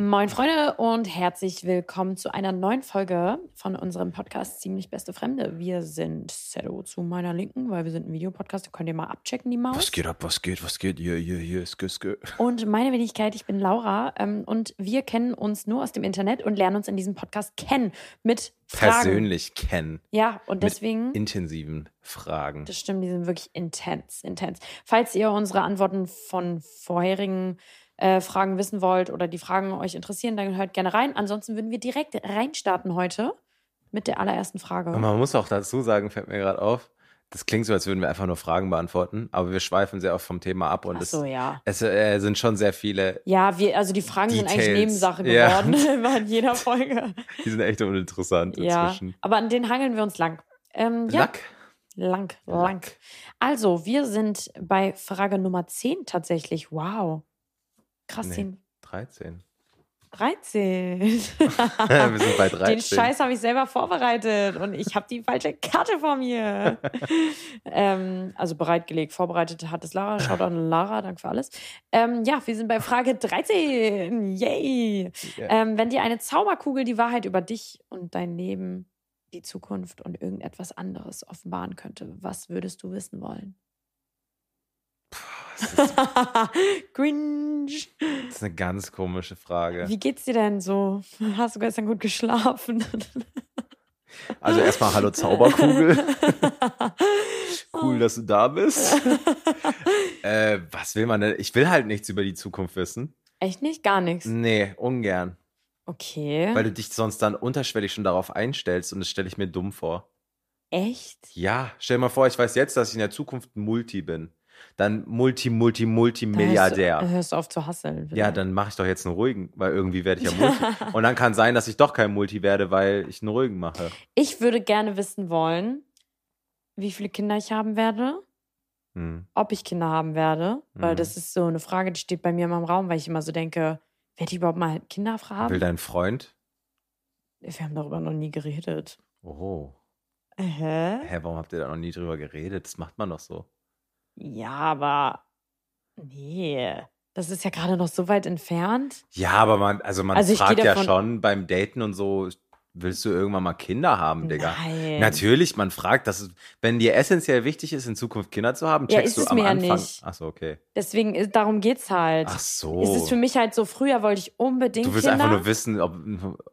Moin Freunde und herzlich willkommen zu einer neuen Folge von unserem Podcast Ziemlich Beste Fremde. Wir sind Sedo zu meiner Linken, weil wir sind ein Videopodcast, da könnt ihr mal abchecken, die Maus. Was geht ab, was geht, was geht, hier, hier, hier, skü. Und meine Wenigkeit, ich bin Laura ähm, und wir kennen uns nur aus dem Internet und lernen uns in diesem Podcast kennen mit Fragen. Persönlich kennen. Ja, und deswegen... Mit intensiven Fragen. Das stimmt, die sind wirklich intens, intens. Falls ihr unsere Antworten von vorherigen äh, Fragen wissen wollt oder die Fragen euch interessieren, dann hört gerne rein. Ansonsten würden wir direkt reinstarten heute mit der allerersten Frage. Und man muss auch dazu sagen, fällt mir gerade auf, das klingt so, als würden wir einfach nur Fragen beantworten, aber wir schweifen sehr oft vom Thema ab und so, es, ja. es äh, sind schon sehr viele, Ja, wir, also die Fragen sind eigentlich Details. Nebensache Ja. geworden in jeder Folge. die sind echt uninteressant ja, inzwischen. aber an denen hangeln wir uns lang. Ähm, ja, Lack. lang, lang. Also, wir sind bei Frage Nummer 10 tatsächlich. Wow. Krass, Nee. den 13. 13. wir sind bei 13. Den Scheiß habe ich selber vorbereitet und ich habe die falsche Karte vor mir. ähm, also bereitgelegt, vorbereitet hat es Lara. Schaut an Lara, danke für alles. Ähm, ja, wir sind bei Frage 13. Yay! Ja. Ähm, wenn dir eine Zauberkugel die Wahrheit über dich und dein Leben, die Zukunft und irgendetwas anderes offenbaren könnte, was würdest du wissen wollen? Cringe. das ist eine ganz komische Frage. Wie geht's dir denn so? Hast du gestern gut geschlafen? Also erstmal Hallo Zauberkugel. cool, dass du da bist. äh, was will man denn? Ich will halt nichts über die Zukunft wissen. Echt nicht? Gar nichts. Nee, ungern. Okay. Weil du dich sonst dann unterschwellig schon darauf einstellst und das stelle ich mir dumm vor. Echt? Ja, stell dir mal vor, ich weiß jetzt, dass ich in der Zukunft Multi bin. Dann Multi, Multi, Dann Multimilliardär. Hörst du, hörst du auf zu hasseln. Ja, dann mache ich doch jetzt einen ruhigen, weil irgendwie werde ich ja Multi. und dann kann sein, dass ich doch kein Multi werde, weil ich einen ruhigen mache. Ich würde gerne wissen wollen, wie viele Kinder ich haben werde, Hm. ob ich Kinder haben werde, weil Mhm. das ist so eine Frage, die steht bei mir immer im Raum, weil ich immer so denke, werde ich überhaupt mal Kinder Will haben? dein Freund? Wir haben darüber noch nie geredet. Oh. Hä? Hä, warum habt ihr da noch nie drüber geredet? Das macht man doch so. Ja, aber nee, das ist ja gerade noch so weit entfernt. Ja, aber man, also man Also fragt ja schon beim Daten und so, willst du irgendwann mal Kinder haben, Digga? Nein. Natürlich, man fragt, dass wenn dir essentiell wichtig ist, in Zukunft Kinder zu haben, Ja, checkst ist du es am mir ja Anfang. nicht. Ach so, okay. Deswegen, ist- darum geht's halt. Ach so. Es ist für mich halt so, früher wollte ich unbedingt du willst Kinder. einfach nur wissen, ob,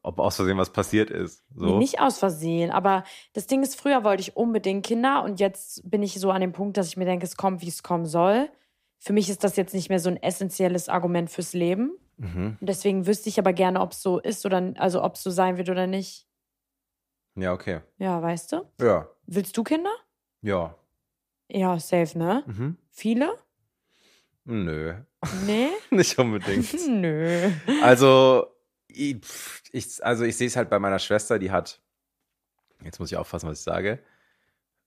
ob aus Versehen was passiert ist. Nee, So. Nicht aus Versehen, aber das Ding ist, früher wollte ich unbedingt Kinder und jetzt bin ich so an dem Punkt, dass ich mir denke, es kommt, wie es kommen soll. Für mich ist das jetzt nicht mehr so ein essentielles Argument fürs Leben. Mhm. Und deswegen wüsste ich aber gerne, ob es so ist oder also ob es so sein wird oder nicht. Ja, okay. Ja, weißt du? Ja. Willst du Kinder? Ja. Ja, safe, ne? Mhm. Viele? Nö. Nee? Nicht unbedingt. Nö. Also, ich, also ich sehe es halt bei meiner Schwester, die hat, jetzt muss ich aufpassen, was ich sage,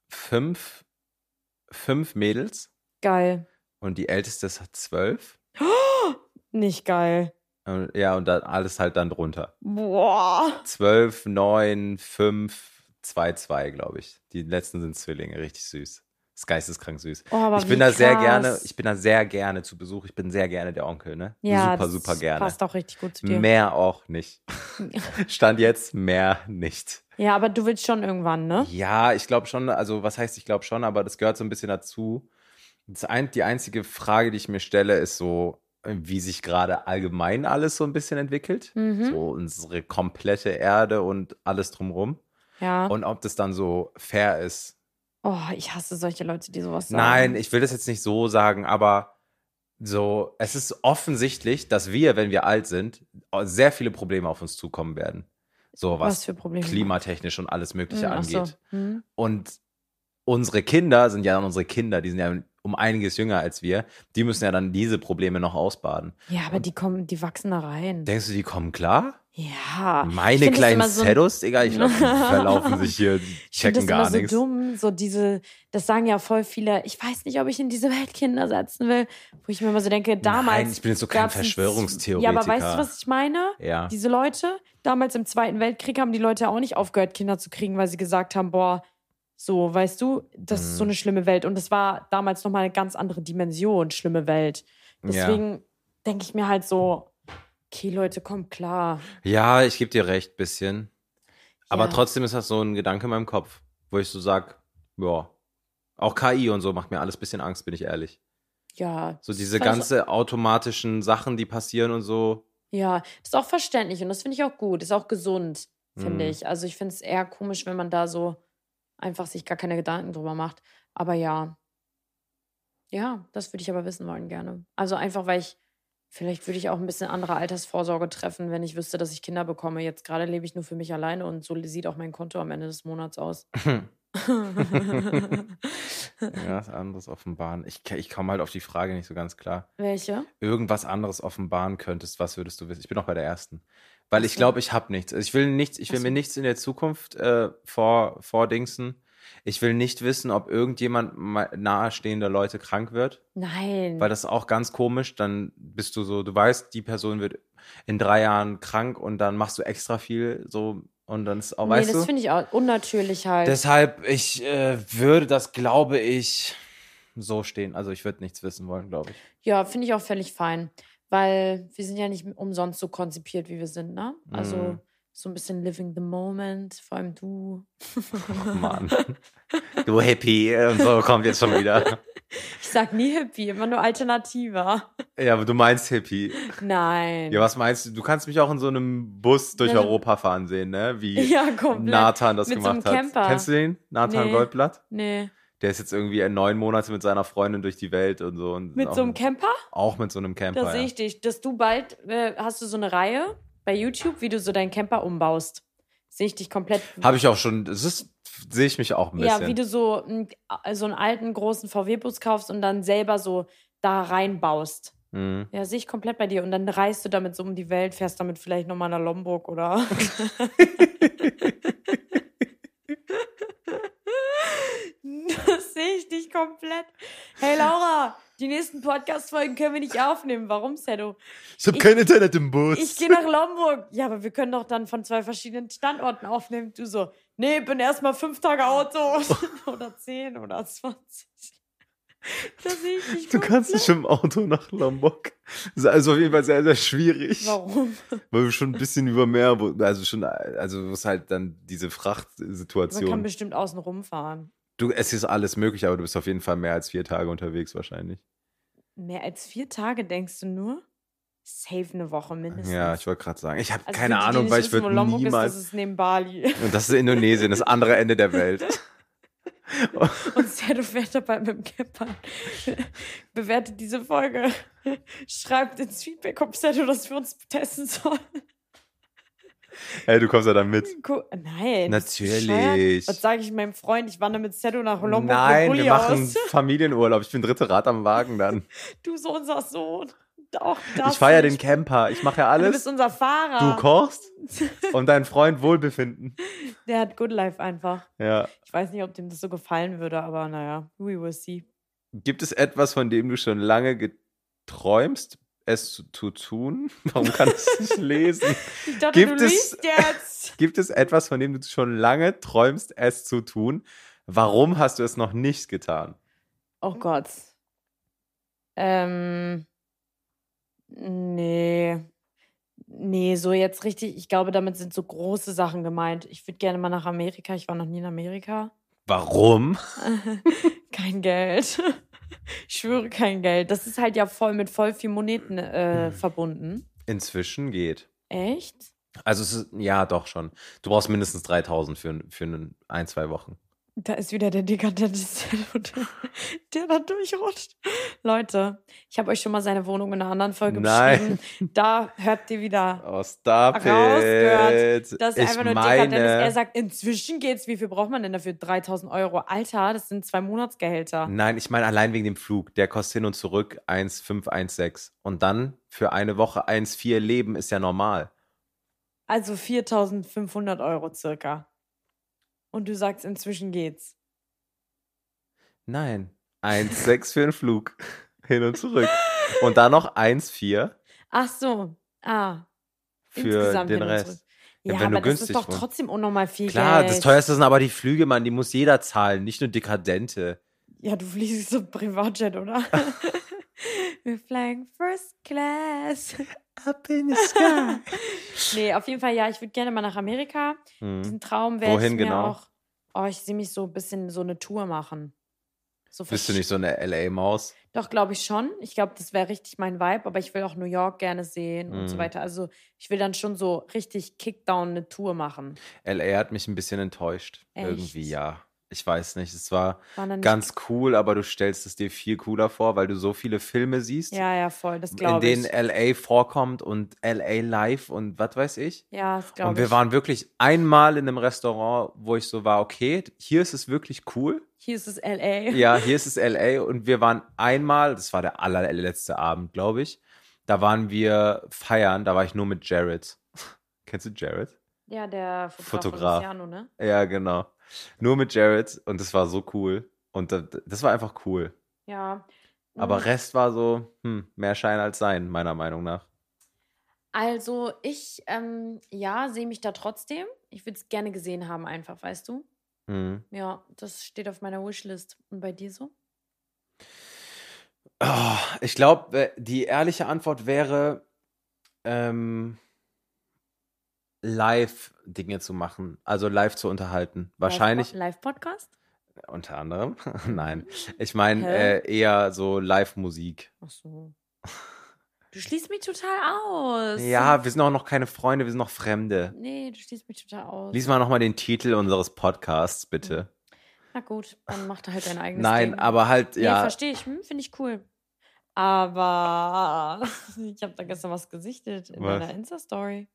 fünf, fünf Mädels Geil. und die älteste hat zwölf. Nicht geil. Ja, und dann alles halt dann drunter. Boah. Zwölf, neun, fünf, zwei, zwei, glaube ich. Die letzten sind Zwillinge, richtig süß. Das ist geisteskrank süß. Oh, ich bin da sehr krass. gerne, ich bin da sehr gerne zu Besuch. Ich bin sehr gerne der Onkel, ne? Ja, super, super gerne. Passt auch richtig gut zu dir. Mehr auch nicht. Stand jetzt mehr nicht. Ja, aber du willst schon irgendwann, ne? Ja, ich glaube schon, also was heißt ich glaube schon, aber das gehört so ein bisschen dazu. Ein, die einzige Frage, die ich mir stelle, ist so, wie sich gerade allgemein alles so ein bisschen entwickelt. Mhm. So unsere komplette Erde und alles drumrum. Ja. Und ob das dann so fair ist. Oh, ich hasse solche Leute, die sowas sagen. Nein, ich will das jetzt nicht so sagen, aber so, es ist offensichtlich, dass wir, wenn wir alt sind, sehr viele Probleme auf uns zukommen werden. So was, Was für Probleme? klimatechnisch und alles Mögliche Hm, ach so. angeht. Hm. Und unsere Kinder sind ja dann unsere Kinder, die sind ja um einiges jünger als wir. Die müssen ja dann diese Probleme noch ausbaden. Ja, aber die kommen, die wachsen da rein. Denkst du, die kommen klar? Ja. Meine kleinen so Digga, ich glaube, die verlaufen sich hier, die Ich finde checken das gar immer so nichts. dumm, so diese, das sagen ja voll viele, ich weiß nicht, ob ich in diese Welt Kinder setzen will, wo ich mir immer so denke, damals. Nein, ich bin jetzt so kein Verschwörungstheoretiker. Ja, aber weißt du, was ich meine? Ja. Diese Leute, damals im Zweiten Weltkrieg haben die Leute auch nicht aufgehört, Kinder zu kriegen, weil sie gesagt haben, boah, so, weißt du, das ist so Mhm. eine schlimme Welt. Und das war damals nochmal eine ganz andere Dimension, schlimme Welt. Deswegen denke ich mir halt so, okay, Leute, kommt klar. Ja, ich gebe dir recht, bisschen. Aber Ja. trotzdem ist das so ein Gedanke in meinem Kopf, wo ich so sag, ja, auch KI und so macht mir alles ein bisschen Angst, bin ich ehrlich. Ja. So diese ganze automatischen Sachen, die passieren und so. Ja, ist auch verständlich und das finde ich auch gut. Ist auch gesund, finde Mhm. ich. Also ich finde es eher komisch, wenn man da so einfach sich gar keine Gedanken drüber macht. Aber ja. Ja, das würde ich aber wissen wollen gerne. Also einfach, weil ich, vielleicht würde ich auch ein bisschen andere Altersvorsorge treffen, wenn ich wüsste, dass ich Kinder bekomme. Jetzt gerade lebe ich nur für mich alleine und so sieht auch mein Konto am Ende des Monats aus. Ja, was anderes offenbaren. Ich, ich komme halt auf die Frage nicht so ganz klar. Welche? Irgendwas anderes offenbaren könntest, was würdest du wissen? Ich bin noch bei der ersten. Weil ich glaube, ich habe nichts. Also Ich will nichts, ich will mir nichts in der Zukunft äh, vor, vordingsen. Ich will nicht wissen, ob irgendjemand ma- nahestehender Leute krank wird, Nein. weil das ist auch ganz komisch. Dann bist du so, du weißt, die Person wird in drei Jahren krank und dann machst du extra viel so und dann ist auch, nee, weißt das du? finde ich auch unnatürlich halt. Deshalb, ich äh, würde das, glaube ich, so stehen. Also ich würde nichts wissen wollen, glaube ich. Ja, finde ich auch völlig fein. Weil wir sind ja nicht umsonst so konzipiert, wie wir sind, ne? Also Mhm. so ein bisschen living the moment, vor allem du. Oh Mann. Du Happy und so kommt jetzt schon wieder. Ich sag nie Hippie, immer nur Alternativer. Ja, aber du meinst Hippie. Nein. Ja, was meinst du? Du kannst mich auch in so einem Bus durch Ja, so- Europa fahren sehen, ne? Wie Ja, komplett. Nathan das Mit so gemacht einem hat. Camper. Kennst du den? Nathan Nee. Goldblatt? Nee. Der ist jetzt irgendwie neun Monate mit seiner Freundin durch die Welt und so. Und Mit so einem Camper? Auch mit so einem Camper. Da sehe ja. ich dich. Dass du bald, äh, hast du so eine Reihe bei YouTube, wie du so deinen Camper umbaust. Sehe ich dich komplett. Habe ich auch schon, das ist, sehe ich mich auch ein bisschen. Ja, wie du so, einen- so einen alten großen VW-Bus kaufst und dann selber so da reinbaust. Mhm. Ja, sehe ich komplett bei dir. Und dann reist du damit so um die Welt, fährst damit vielleicht nochmal nach Lombok oder. das sehe ich dich komplett. Hey Laura, die nächsten Podcast-Folgen können wir nicht aufnehmen. Warum, Sedo? Ich habe kein Internet im Bus. Ich gehe nach Lombok. Ja, aber wir können doch dann von zwei verschiedenen Standorten aufnehmen. Du so, nee, bin erstmal fünf Tage Auto. oder zehn oder zwanzig. Da sehe ich dich Du kannst nicht im Auto nach Lombok. Das ist also auf jeden Fall sehr, sehr schwierig. Warum? Weil wir schon ein bisschen über Meer, wo- also schon, also ist halt dann diese Man kann Frachtsituation. bestimmt außen rumfahren. Du, es ist alles möglich, aber du bist auf jeden Fall mehr als vier Tage unterwegs wahrscheinlich. Mehr als vier Tage, denkst du nur? Safe eine Woche mindestens. Ja, ich wollte gerade sagen, ich habe Also keine Ahnung, weil ich würde niemals. Ist, das ist neben Bali. und das ist Indonesien, das andere Ende der Welt. Und Sedo fährt dabei mit dem Camper. Bewertet diese Folge. Schreibt ins Feedback, ob Sedo das für uns testen soll. Hey, du kommst ja dann mit. Gu- Nein. du Natürlich. Was sage ich meinem Freund? Ich wandere mit Sedo nach Lombok Nein, wir machen aus. Familienurlaub. Ich bin dritte Rad am Wagen dann. Du so unser Sohn. Auch das ich fahre ja den Camper. Ich mache ja Du alles. bist unser Fahrer. Du kochst und dein Freund Wohlbefinden. Der hat Good Life einfach. Ja. Ich weiß nicht, ob dem das so gefallen würde, aber naja, we will see. Gibt es etwas, von dem du schon lange geträumst, es zu, tun? Warum kannst du nicht lesen? Ich dachte, Gibt es-. Gibt es etwas, von dem du schon lange träumst, es zu tun? Warum hast du es noch nicht getan? Oh Gott. Ähm. Nee. Nee, so jetzt richtig. Ich glaube, damit sind so große Sachen gemeint. Ich würde gerne mal nach Amerika. Ich war noch nie in Amerika. Warum? kein Geld. Ich schwöre kein Geld. Das ist halt ja voll mit voll viel Moneten äh, verbunden. Inzwischen geht. Echt? Also es ist, ja, doch schon. Du brauchst mindestens 3000 für, für ein, ein, zwei Wochen. Da ist wieder der dekadente der da durchrutscht. Leute, ich habe euch schon mal seine Wohnung in einer anderen Folge Nein. beschrieben. Da hört ihr wieder Oh, stop rausgehört, it. dass er ich einfach nur dekadent ist. Er sagt, inzwischen geht's. Wie viel braucht man denn dafür? 3000 Euro. Alter, das sind zwei Monatsgehälter. nein, ich meine allein wegen dem Flug. Der kostet hin und zurück 1,516. Und dann für eine Woche 1,4 Leben ist ja normal. Also 4500 Euro circa. Und du sagst, inzwischen geht's. Nein, 1,6 für den Flug. Hin und zurück. Und dann noch 1,4 Ach so. Ah. für insgesamt den Rest. Ja, Ja, wenn du aber das ist doch wohnst. trotzdem unnormal viel Klar, Geld. das teuerste sind aber die Flüge, Mann. Die muss jeder zahlen, nicht nur Dekadente. Ja, du fliegst so Privatjet, oder? Wir flying First Class. Up in the sky. Nee, auf jeden Fall, ja, ich würde gerne mal nach Amerika. Hm. Diesen Traum werde ich Wohin mir genau? auch. Oh, ich sehe mich so ein bisschen so eine Tour machen. So Bist du nicht so eine LA-Maus? Doch, glaube ich schon. Ich glaube, das wäre richtig mein Vibe, aber ich will auch New York gerne sehen und so Mhm. weiter. Also ich will dann schon so richtig Kickdown eine Tour machen. LA hat mich ein bisschen enttäuscht. Echt? Irgendwie, ja. Ich weiß nicht. Es war Waren dann nicht- ganz cool, aber du stellst es dir viel cooler vor, weil du so viele Filme siehst, Ja, ja, voll, das in glaube denen ich. LA vorkommt und LA live und was weiß ich. Ja, das glaube Und ich. wir waren wirklich einmal in einem Restaurant, wo ich so war, okay, hier ist es wirklich cool. Hier ist es LA. Ja, hier ist es LA und wir waren einmal, das war der allerletzte Abend, glaube ich. Da waren wir feiern, da war ich nur mit Jared. Kennst du Jared? Ja, der Fotograf, Fotograf. Luciano, ne? Ja, genau. Nur mit Jared und das war so cool. Und das, war einfach cool. Ja. Aber Mhm. Rest war so, hm, mehr Schein als Sein, meiner Meinung nach. Also ich, ähm, ja, sehe mich da trotzdem. Ich würde es gerne gesehen haben, einfach, weißt du? Hm. Ja, das steht auf meiner Wishlist. Und bei dir so? Oh, ich glaube, die ehrliche Antwort wäre, ähm, live Dinge zu machen, also live zu unterhalten. Wahrscheinlich, Live-Podcast? unter anderem, nein. Ich meine äh, eher so Live-Musik. Ach so. Du schließt mich total aus. Ja, wir sind auch noch keine Freunde, wir sind noch Fremde. Nee, du schließt mich total aus. Lies mal nochmal den Titel unseres Podcasts, bitte. Na gut, dann mach da halt dein eigenes Nein, Ding. aber halt, Nee, ja. verstehe ich. Hm, Finde ich cool. Aber ich habe da gestern was gesichtet in Was? deiner Insta-Story.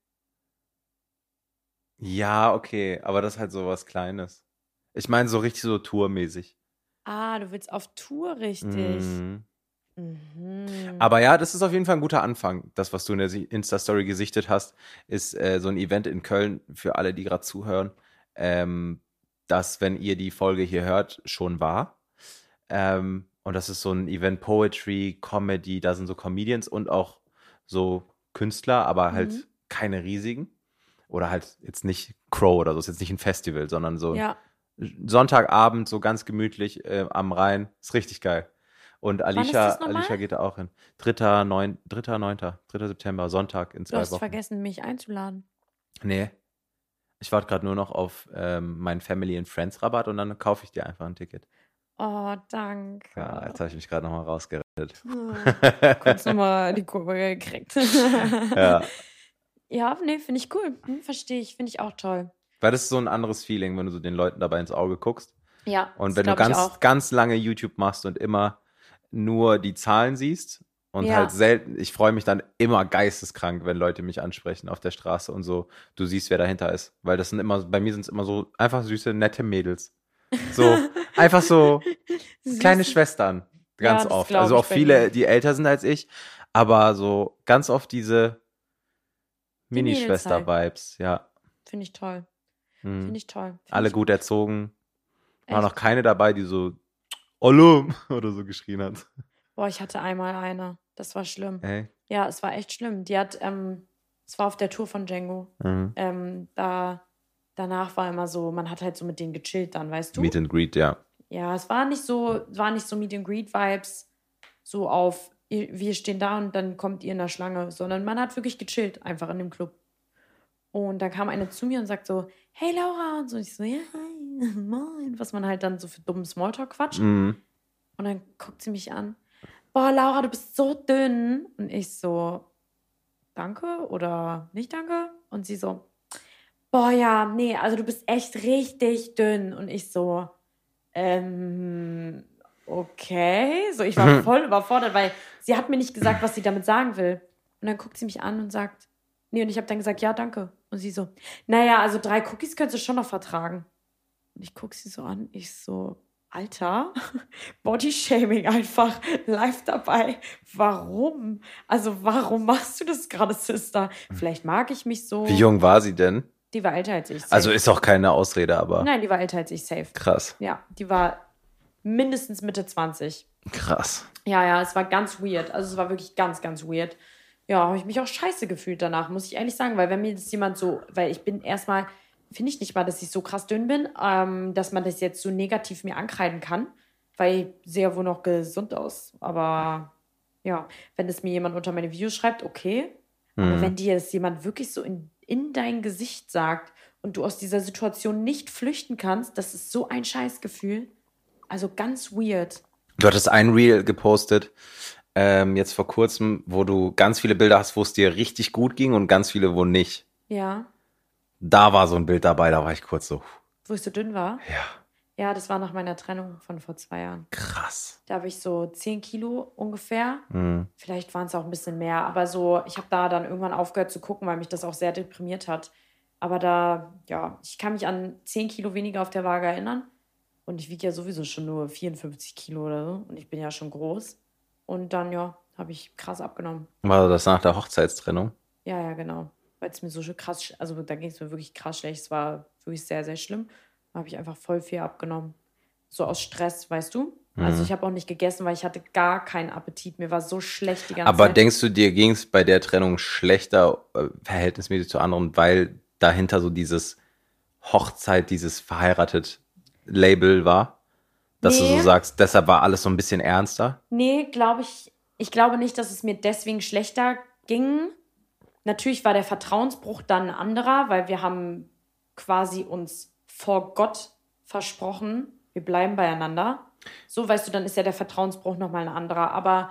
Ja, okay, aber das ist halt so was Kleines. Ich meine, so richtig so tourmäßig. Ah, du willst auf Tour richtig. Mhm. Mhm. Aber ja, das ist auf jeden Fall ein guter Anfang. Das, was du in der Insta-Story gesichtet hast, ist äh, so ein Event in Köln für alle, die gerade zuhören, ähm, das, wenn ihr die Folge hier hört, schon war. Ähm, und das ist so ein Event Poetry, Comedy, da sind so Comedians und auch so Künstler, aber halt Mhm. keine riesigen. Oder halt jetzt nicht Crow oder so, ist jetzt nicht ein Festival, sondern so ja, Sonntagabend, so ganz gemütlich äh, am Rhein. Ist richtig geil. Und Alicia? Alicia geht da auch hin. 3. 9, 3. 9. 3. September, Sonntag in du zwei hast Wochen. vergessen, mich einzuladen. Nee. Ich warte gerade nur noch auf ähm, meinen Family and Friends Rabatt und dann kaufe ich dir einfach ein Ticket. Oh, danke. Ja, jetzt habe ich mich gerade nochmal rausgerettet. Hm, Kurz nochmal die Kurve gekriegt. ja. ja, nee, finde ich cool. Hm, Verstehe ich, finde ich auch toll. Weil das ist so ein anderes Feeling, wenn du so den Leuten dabei ins Auge guckst. Ja, Und das wenn du ganz, ganz lange YouTube machst und immer nur die Zahlen siehst und Ja. halt selten, ich freue mich dann immer geisteskrank, wenn Leute mich ansprechen auf der Straße und so, du siehst, wer dahinter ist. Weil das sind immer, bei mir sind es immer so einfach süße, nette Mädels. So, einfach so kleine. Schwestern. Ganz Ja, oft. Also auch viele, die älter sind als ich, aber so ganz oft diese. Mini-Schwester-Vibes, ja. Finde ich toll. Hm. Finde ich toll. Find Alle ich gut erzogen. War Echt? noch keine dabei, die so Olle oder so geschrien hat. Boah, ich hatte einmal eine. Das war schlimm. Ey. Ja, es war echt schlimm. Die hat, ähm, es war auf der Tour von Django. Mhm. Ähm, da, danach war immer so, man hat halt so mit denen gechillt dann, weißt du? Meet and Greet, ja. Ja, es war nicht so, war nicht so Meet and Greet Vibes, so auf, wir stehen da und dann kommt ihr in der Schlange, sondern man hat wirklich gechillt, einfach in dem Club. Und da kam eine zu mir und sagt so, hey Laura, und so, ich so, ja, hi, moin, was man halt dann so für dummen Smalltalk quatscht. Mhm. Und dann guckt sie mich an, boah, Laura, du bist so dünn. Und ich so, danke oder nicht danke? Und sie so, boah, ja, nee, also du bist echt richtig dünn. Und ich so, ähm, okay. So, ich war voll überfordert, weil sie hat mir nicht gesagt, was sie damit sagen will. Und dann guckt sie mich an und sagt, nee, und ich habe dann gesagt, ja, danke. Und sie so, naja, also drei Cookies könntest du schon noch vertragen. Und ich gucke sie so an, ich so, Alter, Bodyshaming einfach live dabei. Warum? Also, warum machst du das gerade, Sister? Vielleicht mag ich mich so. Wie jung war sie denn? Die war älter als ich. Also ist auch keine Ausrede, aber Nein, die war älter als ich, safe. krass. Ja, die war mindestens Mitte 20. Krass. Ja, ja, es war ganz weird. Also es war wirklich ganz, ganz weird. Ja, habe ich mich auch scheiße gefühlt danach, muss ich ehrlich sagen, weil wenn mir das jemand so, weil ich bin erstmal, finde ich nicht mal, dass ich so krass dünn bin, ähm, dass man das jetzt so negativ mir ankreiden kann, weil ich sehe ja wohl noch gesund aus. Aber ja, wenn es mir jemand unter meine Videos schreibt, okay. Aber wenn dir das jemand wirklich so in, in dein Gesicht sagt und du aus dieser Situation nicht flüchten kannst, das ist so ein Scheißgefühl. Also ganz weird. Du hattest ein Reel gepostet, ähm, jetzt vor kurzem, wo du ganz viele Bilder hast, wo es dir richtig gut ging und ganz viele, wo nicht. Ja, Da war so ein Bild dabei, da war ich kurz so, wo ich so dünn war. ja, Ja, das war nach meiner Trennung von vor zwei Jahren. krass. Da habe ich so 10 Kilo ungefähr. Mhm. Vielleicht waren es auch ein bisschen mehr. Aber so, ich habe da dann irgendwann aufgehört zu gucken, weil mich das auch sehr deprimiert hat. Aber da, ja, ich kann mich an 10 Kilo weniger auf der Waage erinnern. Und ich wiege ja sowieso schon nur 54 Kilo oder so. Und ich bin ja schon groß. Und dann, ja, habe ich krass abgenommen. War das nach der Hochzeitstrennung? Ja, ja, genau. Weil es mir so schön krass, also da ging es mir wirklich krass schlecht. Es war wirklich sehr, sehr schlimm. Da habe ich einfach voll viel abgenommen. So aus Stress, weißt du? Also Mhm. ich habe auch nicht gegessen, weil ich hatte gar keinen Appetit. Mir war so schlecht die ganze Aber Zeit. denkst du, dir ging es bei der Trennung schlechter, äh, verhältnismäßig zu anderen, weil dahinter so dieses Hochzeit, dieses verheiratet Label war? Dass du Nee. so sagst, deshalb war alles so ein bisschen ernster? Nee, glaube ich. Ich glaube nicht, dass es mir deswegen schlechter ging. Natürlich war der Vertrauensbruch dann ein anderer, weil wir haben quasi uns vor Gott versprochen, wir bleiben beieinander. So, weißt du, dann ist ja der Vertrauensbruch nochmal ein anderer. Aber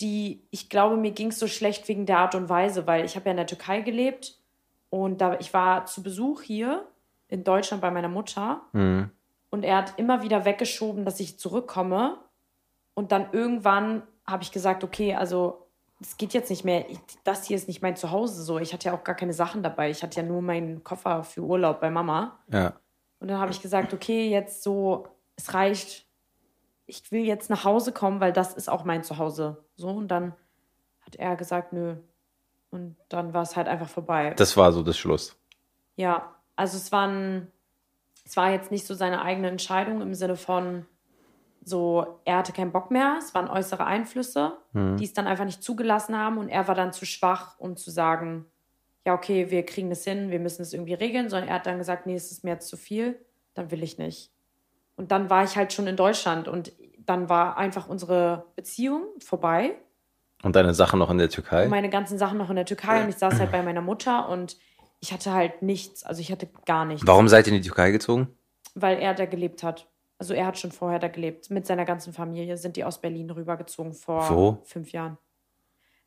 die, ich glaube, mir ging es so schlecht wegen der Art und Weise, weil ich habe ja in der Türkei gelebt und da, ich war zu Besuch hier in Deutschland bei meiner Mutter Mhm. Und er hat immer wieder weggeschoben, dass ich zurückkomme. Und dann irgendwann habe ich gesagt, okay, also es geht jetzt nicht mehr. Ich, das hier ist nicht mein Zuhause so. Ich hatte ja auch gar keine Sachen dabei. Ich hatte ja nur meinen Koffer für Urlaub bei Mama. Ja. Und dann habe ich gesagt, okay, jetzt so, es reicht. Ich will jetzt nach Hause kommen, weil das ist auch mein Zuhause. So, und dann hat er gesagt, nö. Und dann war es halt einfach vorbei. Das war so das Schluss. Ja, also es war, ein, es war jetzt nicht so seine eigene Entscheidung im Sinne von so, er hatte keinen Bock mehr, es waren äußere Einflüsse, die es dann einfach nicht zugelassen haben. Und er war dann zu schwach, um zu sagen, ja, okay, wir kriegen das hin, wir müssen es irgendwie regeln, sondern er hat dann gesagt, nee, es ist mir jetzt zu viel, dann will ich nicht. Und dann war ich halt schon in Deutschland. Und dann war einfach unsere Beziehung vorbei. Und deine Sachen noch in der Türkei? meine ganzen Sachen noch in der Türkei. Und ich saß halt bei meiner Mutter. Und ich hatte halt nichts, also ich hatte gar nichts, Warum seid ihr in die Türkei gezogen? weil er da gelebt hat. Also er hat schon vorher da gelebt. Mit seiner ganzen Familie sind die aus Berlin rübergezogen vor Wo? fünf Jahren.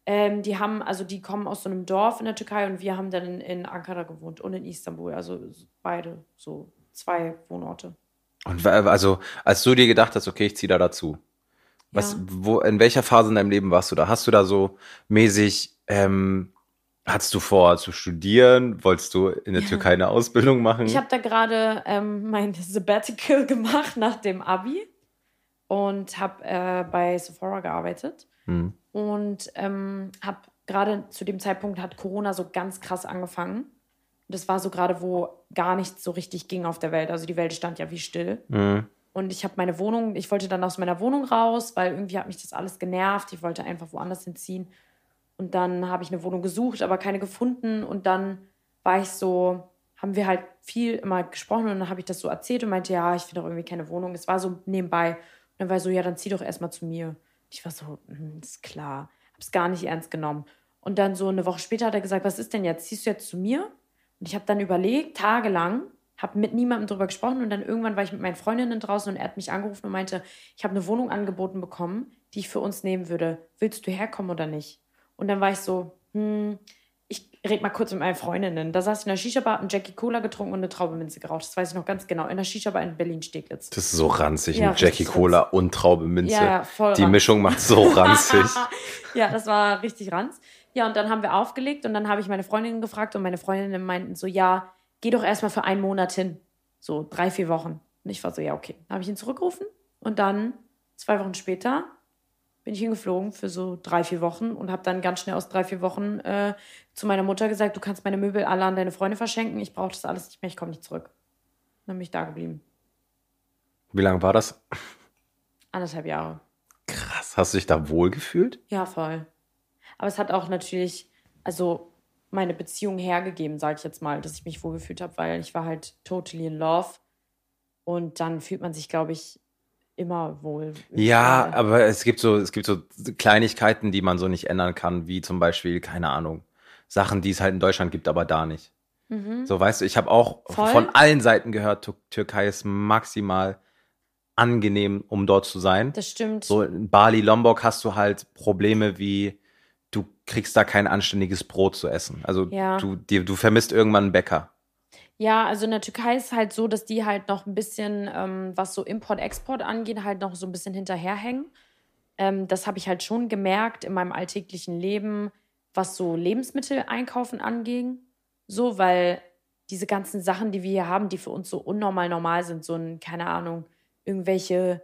Ähm, die haben, also die kommen aus so einem Dorf in der Türkei und wir haben dann in, in Ankara gewohnt und in Istanbul. Also beide, so zwei Wohnorte. Und also, als du dir gedacht hast, okay, ich ziehe da dazu. Was, Ja. wo, in welcher Phase in deinem Leben warst du da? Hast du da so mäßig, ähm, hattest du vor zu studieren? Wolltest du in der Türkei eine Ausbildung machen? Ich habe da gerade ähm, mein Sabbatical gemacht nach dem Abi und habe äh, bei Sephora gearbeitet. Hm. Und ähm, habe gerade zu dem Zeitpunkt hat Corona so ganz krass angefangen. Das war so gerade, wo gar nichts so richtig ging auf der Welt. Also die Welt stand ja wie still. Hm. Und ich habe meine Wohnung, ich wollte dann aus meiner Wohnung raus, weil irgendwie hat mich das alles genervt. Ich wollte einfach woanders hinziehen. Und dann habe ich eine Wohnung gesucht, aber keine gefunden. Und dann war ich so, haben wir halt viel immer gesprochen und dann habe ich das so erzählt und meinte, ja, ich finde auch irgendwie keine Wohnung. Es war so nebenbei. Und dann war ich so, ja, dann zieh doch erstmal zu mir. Ich war so, hm, ist klar. Hab's gar nicht ernst genommen. Und dann so eine Woche später hat er gesagt, was ist denn jetzt? Ziehst du jetzt zu mir? Und ich habe dann überlegt, tagelang, habe mit niemandem drüber gesprochen und dann irgendwann war ich mit meinen Freundinnen draußen und er hat mich angerufen und meinte, ich habe eine Wohnung angeboten bekommen, die ich für uns nehmen würde. Willst du herkommen oder nicht? Und dann war ich so, hm, ich red mal kurz mit meinen Freundinnen. Da saß ich in der Shisha-Bar, einen Jackie Cola getrunken und eine Traube Minze geraucht. Das weiß ich noch ganz genau. In der Shisha-Bar in Berlin-Steglitz. Das ist so ranzig. Ja, ein Jackie Cola und Traube Minze. Ja, ja, voll Die ranzig. Mischung macht so ranzig. ja, das war richtig ranz. Ja, und dann haben wir aufgelegt und dann habe ich meine Freundinnen gefragt und meine Freundinnen meinten so, ja, geh doch erstmal für einen Monat hin. So drei, vier Wochen. Und ich war so, ja, okay. Dann habe ich ihn zurückgerufen und dann zwei Wochen später bin ich hingeflogen für so drei, vier Wochen und habe dann ganz schnell aus drei, vier Wochen äh, zu meiner Mutter gesagt, du kannst meine Möbel alle an deine Freunde verschenken, ich brauche das alles nicht mehr, ich komme nicht zurück. Dann bin ich da geblieben. Wie lange war das? Anderthalb Jahre. Krass. Hast du dich da wohl gefühlt? Ja, voll. Aber es hat auch natürlich, also meine Beziehung hergegeben, sage ich jetzt mal, dass ich mich wohlgefühlt habe, weil ich war halt totally in love. Und dann fühlt man sich, glaube ich, immer wohl. Ja, aber es gibt so, es gibt so Kleinigkeiten, die man so nicht ändern kann, wie zum Beispiel, keine Ahnung, Sachen, die es halt in Deutschland gibt, aber da nicht. So, weißt du, ich habe auch Mhm. Voll. von allen Seiten gehört, Tür- Türkei ist maximal angenehm, um dort zu sein. Das stimmt. So in Bali, Lombok hast du halt Probleme wie, du kriegst da kein anständiges Brot zu essen. Also Ja. du, dir, du vermisst irgendwann einen Bäcker. Ja, also in der Türkei ist halt so, dass die halt noch ein bisschen, ähm, was so Import-Export angeht, halt noch so ein bisschen hinterherhängen. Ähm, das habe ich halt schon gemerkt in meinem alltäglichen Leben, was so Lebensmittel einkaufen anging. So, weil diese ganzen Sachen, die wir hier haben, die für uns so unnormal normal sind, so ein, keine Ahnung, irgendwelche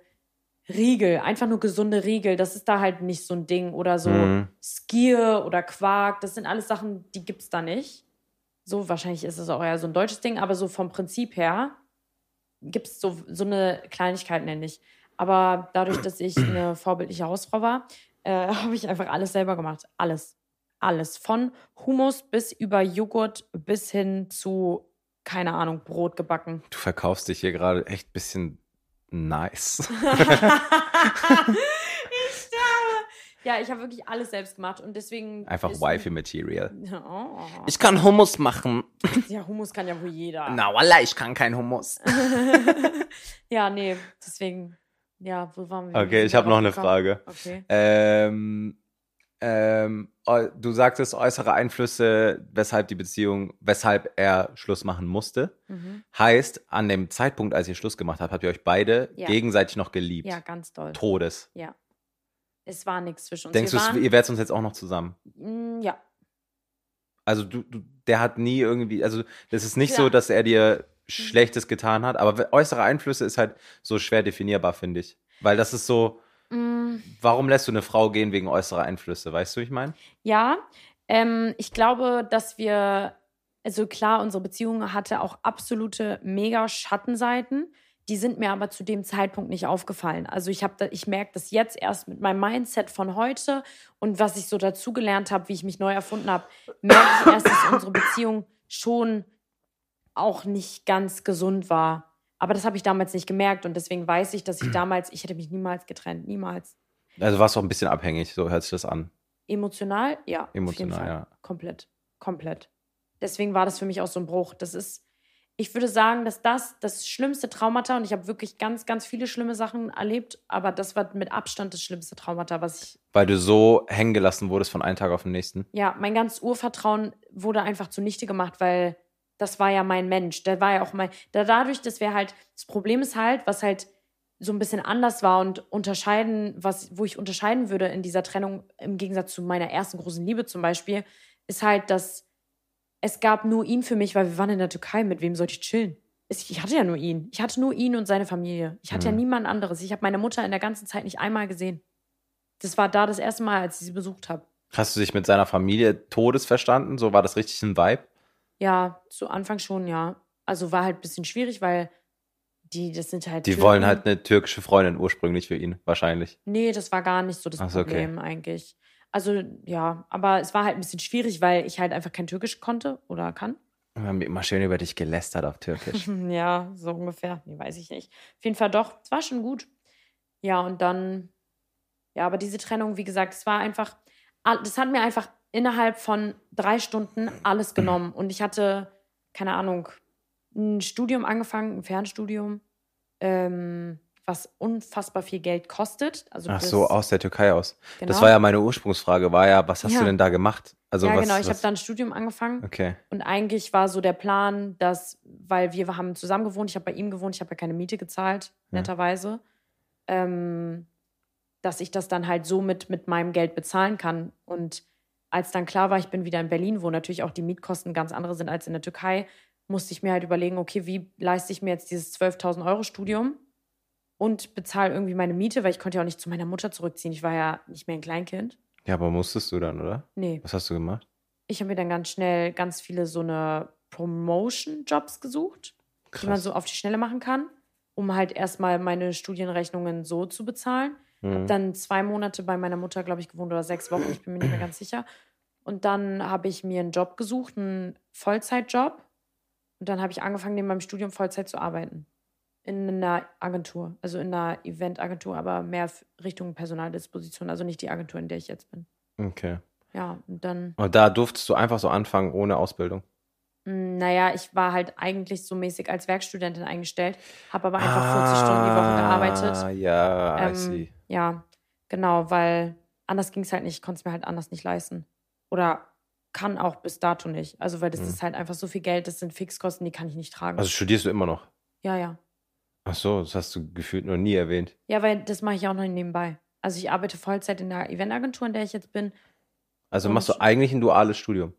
Riegel, einfach nur gesunde Riegel, das ist da halt nicht so ein Ding. Oder so Mhm. Skier oder Quark, das sind alles Sachen, die gibt's da nicht. So, wahrscheinlich ist es auch eher so ein deutsches Ding, aber so vom Prinzip her gibt es so, so eine Kleinigkeit, nenne ich. Aber dadurch, dass ich eine vorbildliche Hausfrau war, äh, habe ich einfach alles selber gemacht. Alles. Alles. Von Hummus bis über Joghurt bis hin zu, keine Ahnung, Brot gebacken. Du verkaufst dich hier gerade echt ein bisschen nice. Ja, ich habe wirklich alles selbst gemacht und deswegen. Einfach Wifi-Material. Oh. Ich kann Hummus machen. Ja, Hummus kann ja wohl jeder. Na, wallah, ich kann kein Hummus. ja, nee, deswegen. Ja, wo waren wir? Okay, ich habe noch eine Frage. Okay. Ähm, ähm, du sagtest äußere Einflüsse, weshalb die Beziehung, weshalb er Schluss machen musste. Mhm. Heißt, an dem Zeitpunkt, als ihr Schluss gemacht habt, habt ihr euch beide Ja. gegenseitig noch geliebt. Ja, ganz doll. Todes. Ja. Es war nichts zwischen uns. Denkst du, ihr werdet uns jetzt auch noch zusammen? Mm, Ja. Also du, du, der hat nie irgendwie, also das ist nicht Ja. so, dass er dir Schlechtes getan hat, aber äußere Einflüsse ist halt so schwer definierbar, finde ich. Weil das ist so, Mm, warum lässt du eine Frau gehen wegen äußerer Einflüsse? Weißt du, wie ich meine? Ja, ähm, ich glaube, dass wir, also klar, unsere Beziehung hatte auch absolute mega Schattenseiten. Die sind mir aber zu dem Zeitpunkt nicht aufgefallen. Also ich habe, ich merke das jetzt erst mit meinem Mindset von heute und was ich so dazugelernt habe, wie ich mich neu erfunden habe, merke ich erst, dass unsere Beziehung schon auch nicht ganz gesund war. Aber das habe ich damals nicht gemerkt und deswegen weiß ich, dass ich damals, ich hätte mich niemals getrennt, niemals. Also warst du auch ein bisschen abhängig, so hört sich das an. Emotional, ja. Emotional, ja. Komplett. Komplett. Deswegen war das für mich auch so ein Bruch. Das ist, ich würde sagen, dass das das schlimmste Traumata, und ich habe wirklich ganz, ganz viele schlimme Sachen erlebt, aber das war mit Abstand das schlimmste Traumata, was ich, Weil du so hängen gelassen wurdest von einem Tag auf den nächsten. ja, mein ganzes Urvertrauen wurde einfach zunichte gemacht, weil das war ja mein Mensch. Der war ja auch mein, da dadurch, dass wir halt, das Problem ist halt, was halt so ein bisschen anders war und unterscheiden, was, wo ich unterscheiden würde in dieser Trennung im Gegensatz zu meiner ersten großen Liebe zum Beispiel, ist halt, dass es gab nur ihn für mich, weil wir waren in der Türkei. Mit wem sollte ich chillen? Ich hatte ja nur ihn. Ich hatte nur ihn und seine Familie. Ich hatte ja Mhm. niemand anderes. Ich habe meine Mutter in der ganzen Zeit nicht einmal gesehen. Das war da das erste Mal, als ich sie besucht habe. Hast du dich mit seiner Familie todes verstanden? So war das richtig ein Vibe? Ja, zu Anfang schon, ja. Also war halt ein bisschen schwierig, weil die, das sind halt. Die Türken. wollen halt eine türkische Freundin ursprünglich für ihn, wahrscheinlich. Nee, das war gar nicht so das so, okay. Problem eigentlich. Also ja, aber es war halt ein bisschen schwierig, weil ich halt einfach kein Türkisch konnte oder kann. Wir haben immer schön über dich gelästert auf Türkisch. Ja, so ungefähr. Nee, weiß ich nicht. Auf jeden Fall doch. Es war schon gut. Ja, und dann, ja, aber diese Trennung, wie gesagt, es war einfach, das hat mir einfach innerhalb von drei Stunden alles genommen. Und ich hatte, keine Ahnung, ein Studium angefangen, ein Fernstudium. Ähm, was unfassbar viel Geld kostet. Also Ach so, aus der Türkei aus. genau. Das war ja meine Ursprungsfrage, war ja, was hast Ja. du denn da gemacht? Also ja, was, genau. Ich habe dann ein Studium angefangen Okay. und eigentlich war so der Plan, dass, weil wir haben zusammen gewohnt, ich habe bei ihm gewohnt, ich habe ja keine Miete gezahlt, Ja. netterweise, ähm, dass ich das dann halt so mit, mit meinem Geld bezahlen kann. Und als dann klar war, ich bin wieder in Berlin, wo natürlich auch die Mietkosten ganz andere sind als in der Türkei, musste ich mir halt überlegen, okay, wie leiste ich mir jetzt dieses 12.000 Euro Studium und bezahle irgendwie meine Miete, weil ich konnte ja auch nicht zu meiner Mutter zurückziehen. Ich war ja nicht mehr ein Kleinkind. Ja, aber musstest du dann, oder? Nee. Was hast du gemacht? Ich habe mir dann ganz schnell ganz viele so eine Promotion-Jobs gesucht, die man Krass. so auf die Schnelle machen kann, um halt erstmal meine Studienrechnungen so zu bezahlen. Mhm. Dann zwei Monate bei meiner Mutter, glaube ich, gewohnt oder sechs Wochen, ich bin mir nicht mehr ganz sicher. Und dann habe ich mir einen Job gesucht, einen Vollzeitjob. Und dann habe ich angefangen, neben meinem Studium Vollzeit zu arbeiten. In einer Agentur, also in einer Eventagentur, aber mehr Richtung Personaldisposition, also nicht die Agentur, in der ich jetzt bin. Okay. Ja, und dann, Und da durftest du einfach so anfangen, ohne Ausbildung. mh, naja, ich war halt eigentlich so mäßig als Werkstudentin eingestellt, habe aber einfach 40 Stunden die Woche gearbeitet. Ah, ja, I Ähm, see. Ja, genau, weil anders ging es halt nicht. Ich konnte es mir halt anders nicht leisten. Oder kann auch bis dato nicht. Also, weil das Mhm. ist halt einfach so viel Geld, das sind Fixkosten, die kann ich nicht tragen. Also studierst du immer noch? ja, ja. Ach so, das hast du gefühlt noch nie erwähnt. Ja, weil das mache ich auch noch nebenbei. Also, ich arbeite Vollzeit in der Eventagentur, in der ich jetzt bin. Also machst du eigentlich ein duales Studium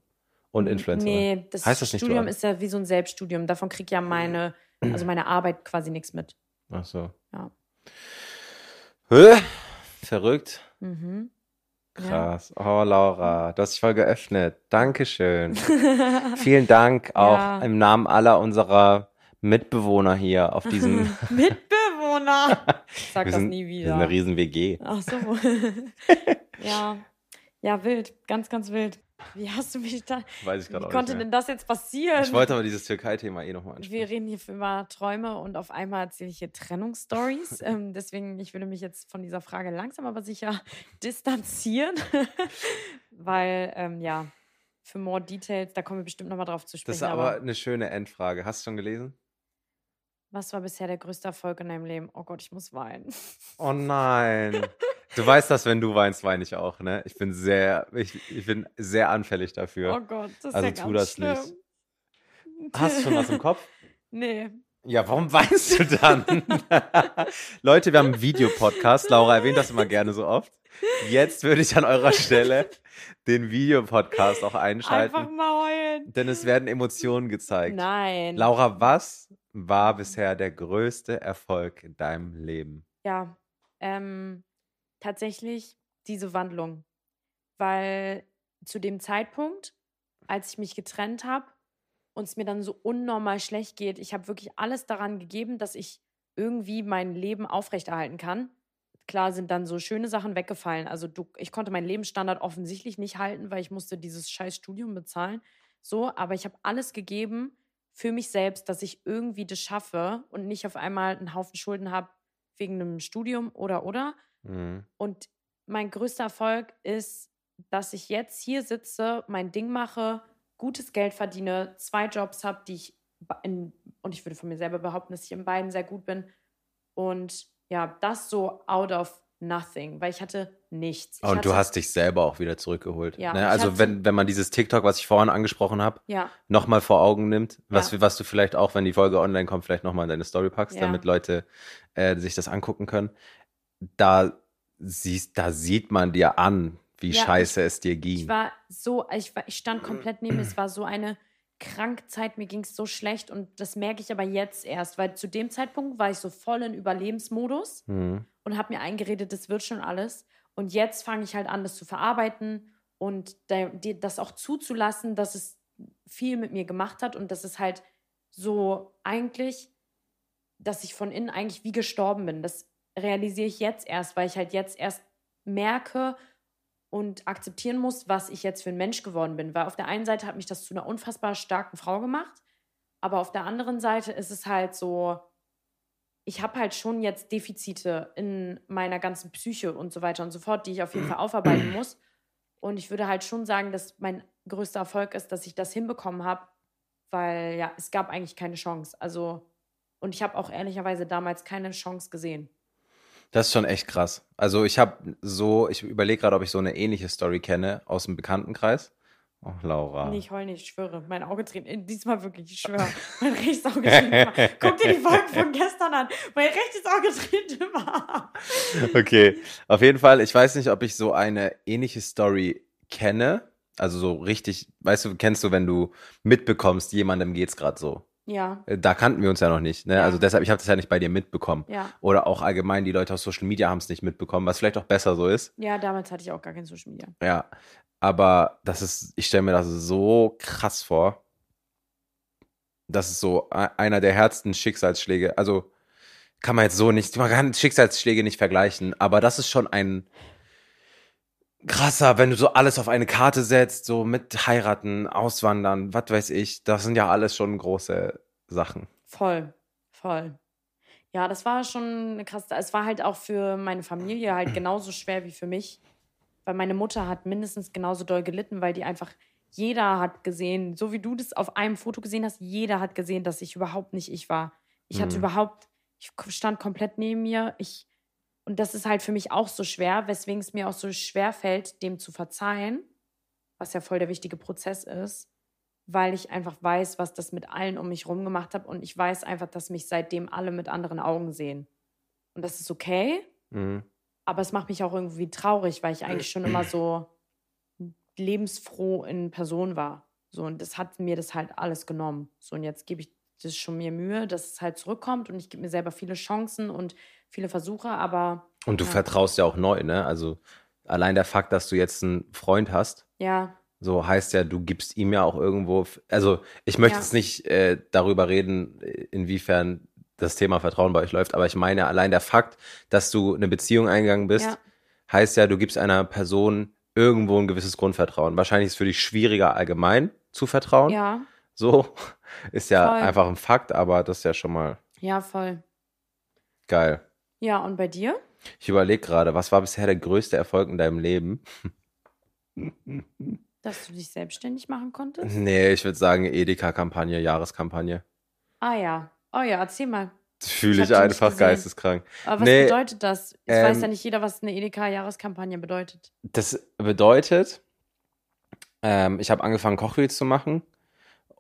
und Influencer. Nee, das Heißt das nicht Studium dual? ist ja wie so ein Selbststudium. Davon kriegt ja meine, also meine Arbeit quasi nichts mit. Ach so. Ja. Hä? Verrückt. Mhm. Ja. Krass. Oh, Laura, du hast dich voll geöffnet. Dankeschön. Vielen Dank auch Ja. im Namen aller unserer Mitbewohner hier auf diesem. Mitbewohner. Ich sag wir das sind, nie wir sind wieder. eine riesen WG. Ach so. ja. Ja, wild. Ganz, ganz wild. Wie hast du mich da. Weiß ich Wie gerade auch konnte nicht denn das jetzt passieren? Ich wollte aber dieses Türkei-Thema eh nochmal wir ansprechen. reden hier über Träume und auf einmal erzähle ich hier Trennungsstories. ähm, deswegen, ich würde mich jetzt von dieser Frage langsam aber sicher distanzieren. Weil, ähm, ja, für more Details, da kommen wir bestimmt nochmal drauf zu Das sprechen. ist aber aber eine schöne Endfrage. Hast du schon gelesen? Was war bisher der größte Erfolg in deinem Leben? Oh Gott, ich muss weinen. Oh nein. Du weißt das, wenn du weinst, weine ich auch, ne? Ich bin sehr, ich, ich bin sehr anfällig dafür. Oh Gott, das ist Also ja tu ganz das schlimm. nicht. Hast du schon was im Kopf? Nee. Ja, warum weinst du dann? Leute, wir haben einen Videopodcast. Laura erwähnt das immer gerne so oft. Jetzt würde ich an eurer Stelle den Videopodcast auch einschalten, Einfach mal heulen. denn es werden Emotionen gezeigt. Nein. Laura, was war bisher der größte Erfolg in deinem Leben? Ja, ähm, tatsächlich diese Wandlung. Weil zu dem Zeitpunkt, als ich mich getrennt habe und es mir dann so unnormal schlecht geht, ich habe wirklich alles daran gegeben, dass ich irgendwie mein Leben aufrechterhalten kann. Klar sind dann so schöne Sachen weggefallen. Also du, ich konnte meinen Lebensstandard offensichtlich nicht halten, weil ich musste dieses scheiß Studium bezahlen. So, aber ich habe alles gegeben für mich selbst, dass ich irgendwie das schaffe und nicht auf einmal einen Haufen Schulden habe wegen einem Studium oder oder. Mhm. Und mein größter Erfolg ist, dass ich jetzt hier sitze, mein Ding mache, gutes Geld verdiene, zwei Jobs habe, die ich in, und ich würde von mir selber behaupten, dass ich in beiden sehr gut bin. Und ja, das so out of nothing, weil ich hatte nichts. Ich Und hatte, du hast dich selber auch wieder zurückgeholt. Ja, ne? Also hatte- wenn, wenn man dieses TikTok, was ich vorhin angesprochen habe, ja, nochmal vor Augen nimmt, was, Ja. was du vielleicht auch, wenn die Folge online kommt, vielleicht nochmal in deine Story packst, Ja. damit Leute äh, sich das angucken können. Da siehst, da sieht man dir an, wie Ja, scheiße es dir ging. Ich war so, ich, war, ich stand komplett neben mir. Es war so eine kranke Zeit, mir ging es so schlecht und das merke ich aber jetzt erst, weil zu dem Zeitpunkt war ich so voll in Überlebensmodus mhm. und habe mir eingeredet, das wird schon alles. Und jetzt fange ich halt an, das zu verarbeiten und das auch zuzulassen, dass es viel mit mir gemacht hat und dass es halt so eigentlich, dass ich von innen eigentlich wie gestorben bin. Das realisiere ich jetzt erst, weil ich halt jetzt erst merke und akzeptieren muss, was ich jetzt für ein Mensch geworden bin. Weil auf der einen Seite hat mich das zu einer unfassbar starken Frau gemacht, aber auf der anderen Seite ist es halt so, ich habe halt schon jetzt Defizite in meiner ganzen Psyche und so weiter und so fort, die ich auf jeden Fall aufarbeiten muss. Und ich würde halt schon sagen, dass mein größter Erfolg ist, dass ich das hinbekommen habe, weil ja, es gab eigentlich keine Chance. Also Und ich habe auch ehrlicherweise damals keine Chance gesehen. Das ist schon echt krass. Also ich habe so, ich überlege gerade, ob ich so eine ähnliche Story kenne aus dem Bekanntenkreis. Oh, Laura. Nee, ich heul nicht, ich schwöre. Mein Auge dreht, äh, diesmal wirklich, ich schwöre. Mein rechtes Auge dreht immer. Guck dir die Folge von gestern an. Mein rechtes Auge dreht immer. Okay, auf jeden Fall, ich weiß nicht, ob ich so eine ähnliche Story kenne. Also so richtig, weißt du, kennst du, wenn du mitbekommst, jemandem geht's gerade so. Ja, Äh, Da kannten wir uns ja noch nicht. Ne? Ja. Also deshalb, ich habe das ja nicht bei dir mitbekommen. ja. Oder auch allgemein, die Leute aus Social Media haben es nicht mitbekommen, was vielleicht auch besser so ist. Ja, damals hatte ich auch gar kein Social Media. Ja, aber das ist, ich stelle mir das so krass vor. Das ist so einer der härtesten Schicksalsschläge. Also kann man jetzt so nicht, man kann Schicksalsschläge nicht vergleichen, aber das ist schon ein krasser, wenn du so alles auf eine Karte setzt, so mit heiraten, auswandern, was weiß ich, das sind ja alles schon große Sachen. Voll, voll. Ja, das war schon eine krasse. Es war halt auch für meine Familie halt genauso schwer wie für mich. Weil meine Mutter hat mindestens genauso doll gelitten, weil die einfach, jeder hat gesehen, so wie du das auf einem Foto gesehen hast, jeder hat gesehen, dass ich überhaupt nicht ich war. Ich hatte Mhm. überhaupt, ich stand komplett neben mir. Ich, und das ist halt für mich auch so schwer, weswegen es mir auch so schwer fällt, dem zu verzeihen, was ja voll der wichtige Prozess ist weil ich einfach weiß, was das mit allen um mich rum gemacht hat und ich weiß einfach, dass mich seitdem alle mit anderen Augen sehen. Und das ist okay, Mhm. aber es macht mich auch irgendwie traurig, weil ich eigentlich schon immer so lebensfroh in Person war. So, und das hat mir das halt alles genommen. So, und jetzt gebe ich das schon mir Mühe, dass es halt zurückkommt und ich gebe mir selber viele Chancen und viele Versuche, aber Und du Ja. vertraust ja auch neu, ne? Also allein der Fakt, dass du jetzt einen Freund hast, ja, So heißt ja, du gibst ihm ja auch irgendwo, also ich möchte Ja. jetzt nicht äh, darüber reden, inwiefern das Thema Vertrauen bei euch läuft, aber ich meine, allein der Fakt, dass du eine Beziehung eingegangen bist, Ja. heißt ja, du gibst einer Person irgendwo ein gewisses Grundvertrauen. Wahrscheinlich ist es für dich schwieriger allgemein zu vertrauen. ja, So ist ja Voll. einfach ein Fakt, aber das ist ja schon mal ja, voll. geil. Ja, und bei dir? Ich überlege gerade, was war bisher der größte Erfolg in deinem Leben? Dass du dich selbstständig machen konntest? Nee, ich würde sagen Edeka-Kampagne, Jahreskampagne. Ah ja. Oh ja, erzähl mal. Fühle Ich ich, einfach geisteskrank. Aber was Nee, bedeutet das? Ich weiß ähm, ja nicht jeder, was eine Edeka-Jahreskampagne bedeutet. Das bedeutet, ähm, ich habe angefangen, Kochreels zu machen.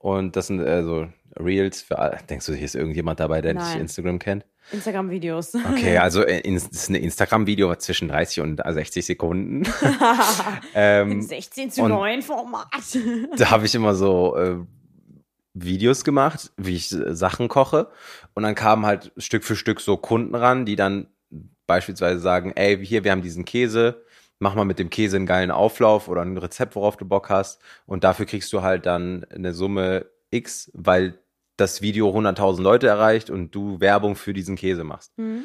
Und das sind äh, so Reels für alle. Denkst du, hier ist irgendjemand dabei, der nicht Nein. Instagram kennt? Instagram-Videos. Okay, also äh, in- das ist ein Instagram-Video zwischen 30 und 60 Sekunden. ähm, Im 16 zu und- 9 Format. da habe ich immer so äh, Videos gemacht, wie ich äh, Sachen koche. Und dann kamen halt Stück für Stück so Kunden ran, die dann beispielsweise sagen, ey, hier, wir haben diesen Käse, mach mal mit dem Käse einen geilen Auflauf oder ein Rezept, worauf du Bock hast. Und dafür kriegst du halt dann eine Summe X, weil das Video 100.000 Leute erreicht und du Werbung für diesen Käse machst. Hm?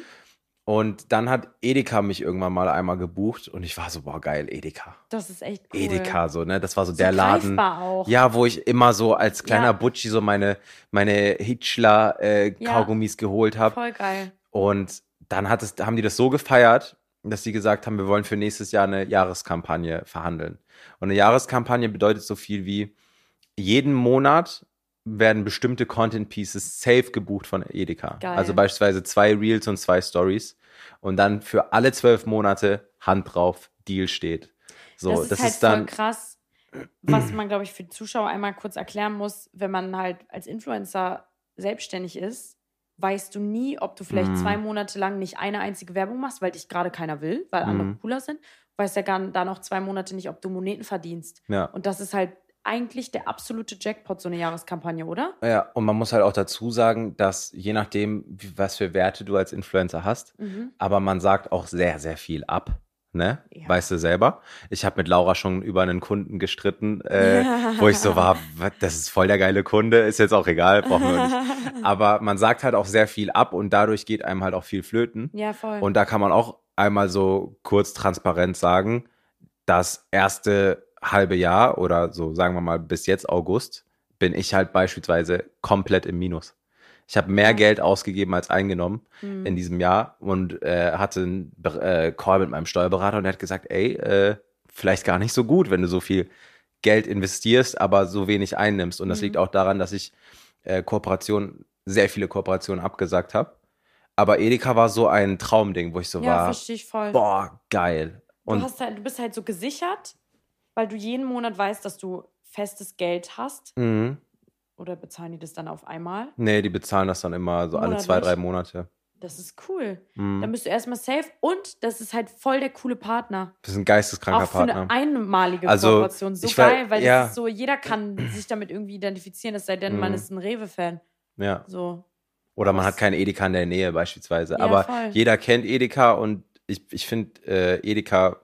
Und dann hat Edeka mich irgendwann mal einmal gebucht und ich war so, boah, geil, Edeka. Das ist echt cool. Edeka, so, ne? Das war so, So der Laden. auch. Ja, wo ich immer so als kleiner Ja. Butchi so meine, meine Hitchler äh, Ja. Geholt habe. Voll geil. Und dann hat es, haben die das so gefeiert, dass sie gesagt haben, wir wollen für nächstes Jahr eine Jahreskampagne verhandeln. Und eine Jahreskampagne bedeutet so viel wie, jeden Monat werden bestimmte Content Pieces safe gebucht von Edeka. Geil. Also beispielsweise zwei Reels und zwei Stories. Und dann für alle zwölf Monate Hand drauf, Deal steht. So, das ist das halt ist dann, voll krass, was man, glaube ich, für die Zuschauer einmal kurz erklären muss, wenn man halt als Influencer selbstständig ist, weißt du nie, ob du vielleicht Mhm. zwei Monate lang nicht eine einzige Werbung machst, weil dich gerade keiner will, weil andere Mhm. cooler sind. Du weißt ja gar da noch zwei Monate nicht, ob du Moneten verdienst. ja. Und das ist halt eigentlich der absolute Jackpot, so eine Jahreskampagne, oder? Ja, und man muss halt auch dazu sagen, dass je nachdem, was für Werte du als Influencer hast, Mhm. aber man sagt auch sehr, sehr viel ab. Ne? Ja. Weißt du selber? Ich habe mit Laura schon über einen Kunden gestritten, äh, wo ich so war, "Was, das ist voll der geile Kunde, ist jetzt auch egal, brauchen wir nicht. Aber man sagt halt auch sehr viel ab und dadurch geht einem halt auch viel flöten. Ja, voll. Und da kann man auch einmal so kurz transparent sagen, das erste halbe Jahr oder so sagen wir mal bis jetzt August bin ich halt beispielsweise komplett im Minus. Ich habe mehr. Geld ausgegeben als eingenommen Mhm. in diesem Jahr und äh, hatte einen äh, Call mit meinem Steuerberater und der hat gesagt, ey, äh, vielleicht gar nicht so gut, wenn du so viel Geld investierst, aber so wenig einnimmst. Und das Mhm. liegt auch daran, dass ich äh, Kooperation sehr viele Kooperationen abgesagt habe. Aber Edeka war so ein Traumding, wo ich so Ja, war, verstehe ich voll. boah, geil. du, Und hast halt, du bist halt so gesichert, weil du jeden Monat weißt, dass du festes Geld hast. mhm. Oder bezahlen die das dann auf einmal? nee, die bezahlen das dann immer so alle zwei, Monatlich? drei Monate. Das ist cool. Mhm. Dann bist du erstmal safe und das ist halt voll der coole Partner. Das ist ein geisteskranker Auch für Partner. eine einmalige Also, Kooperation. So war- geil, weil ja. so, jeder kann sich damit irgendwie identifizieren, es sei denn, man Mhm. ist ein Rewe-Fan. ja. So. Oder man Was? hat keinen Edeka in der Nähe beispielsweise. Ja, Aber voll. jeder kennt Edeka und ich, ich finde äh, Edeka,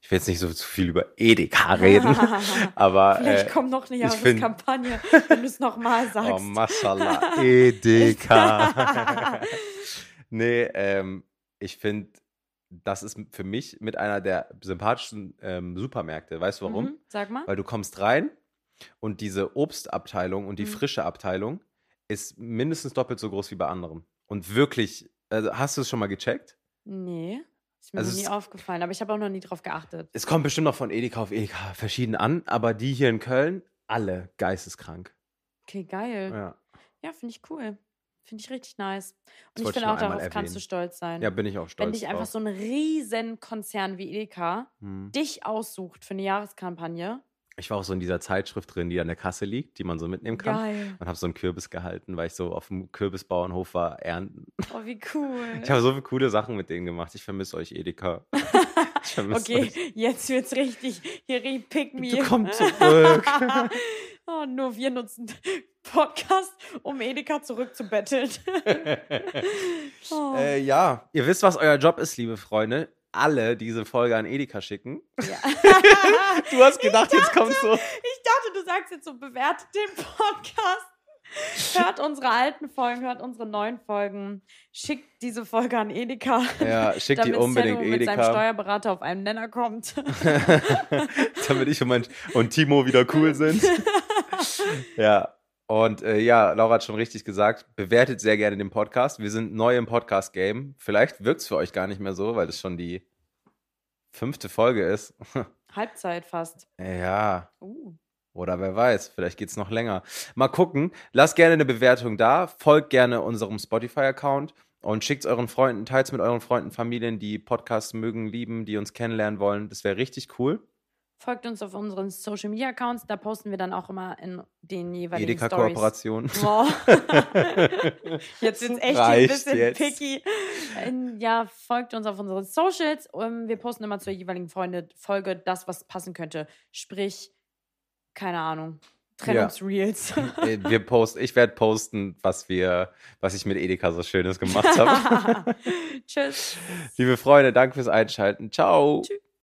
ich will jetzt nicht so zu viel über Edeka reden, aber Vielleicht äh, kommt noch eine Jahreskampagne, wenn du es nochmal sagst. oh, Mashallah, Edeka. nee, ähm, ich finde, das ist für mich mit einer der sympathischsten ähm, Supermärkte. Weißt du warum? Mhm, sag mal. Weil du kommst rein und diese Obstabteilung und die Mhm. frische Abteilung ist mindestens doppelt so groß wie bei anderen. Und wirklich, also hast du es schon mal gecheckt? Nee, ist mir Also noch nie aufgefallen, aber ich habe auch noch nie drauf geachtet. Es kommt bestimmt noch von Edeka auf Edeka verschieden an, aber die hier in Köln, alle geisteskrank. Okay, geil. Ja, Ja, finde ich cool. Finde ich richtig nice. Und ich wollte ich finde auch, darauf einmal kannst du erwähnen. stolz sein. ja bin ich auch stolz Wenn dich einfach so ein riesen Konzern wie Edeka Hm. dich aussucht für eine Jahreskampagne. Ich war auch so in dieser Zeitschrift drin, die an der Kasse liegt, die man so mitnehmen kann. Geil. Und habe so einen Kürbis gehalten, weil ich so auf dem Kürbisbauernhof war, ernten. Oh, wie cool. Ich habe so viele coole Sachen mit denen gemacht. Ich vermisse euch, Edeka. Ich vermisse Okay, euch. jetzt wird's richtig. Hier richtig pick me. Bitte komm zurück. oh, nur wir nutzen Podcast, um Edeka zurückzubetteln. oh. Äh, ja, ihr wisst, was euer Job ist, liebe Freunde. Alle diese Folge an Edeka schicken. ja. Du hast gedacht, jetzt kommst du. Ich dachte, du sagst jetzt so, bewertet den Podcast. Hört unsere alten Folgen, hört unsere neuen Folgen. Schickt diese Folge an Edeka. Ja, schick die damit unbedingt Senno mit seinem Edeka, Steuerberater auf einen Nenner kommt. damit ich und, mein, und Timo wieder cool sind. Ja, und äh, ja, Laura hat schon richtig gesagt, bewertet sehr gerne den Podcast. Wir sind neu im Podcast-Game. Vielleicht wirkt es für euch gar nicht mehr so, weil es schon die fünfte Folge ist. Halbzeit fast. ja, Uh. Oder wer weiß, vielleicht geht's noch länger. Mal gucken. Lasst gerne eine Bewertung da. Folgt gerne unserem Spotify-Account und schickt's euren Freunden, teilt's mit euren Freunden, Familien, die Podcasts mögen, lieben, die uns kennenlernen wollen. Das wäre richtig cool. Folgt uns auf unseren Social Media Accounts, da posten wir dann auch immer in den jeweiligen Stories. Edeka-Kooperation. Oh. jetzt wird's echt hier ein Reicht bisschen jetzt. picky. Ähm, Ja, folgt uns auf unseren Socials. Ähm, Wir posten immer zur jeweiligen Freunde Folge das, was passen könnte. Sprich, keine Ahnung, Trennungsreels. Äh, Wir posten, ich werde posten, was wir, was ich mit Edeka so Schönes gemacht habe. Tschüss. Liebe Freunde, danke fürs Einschalten. Ciao. Tschüss.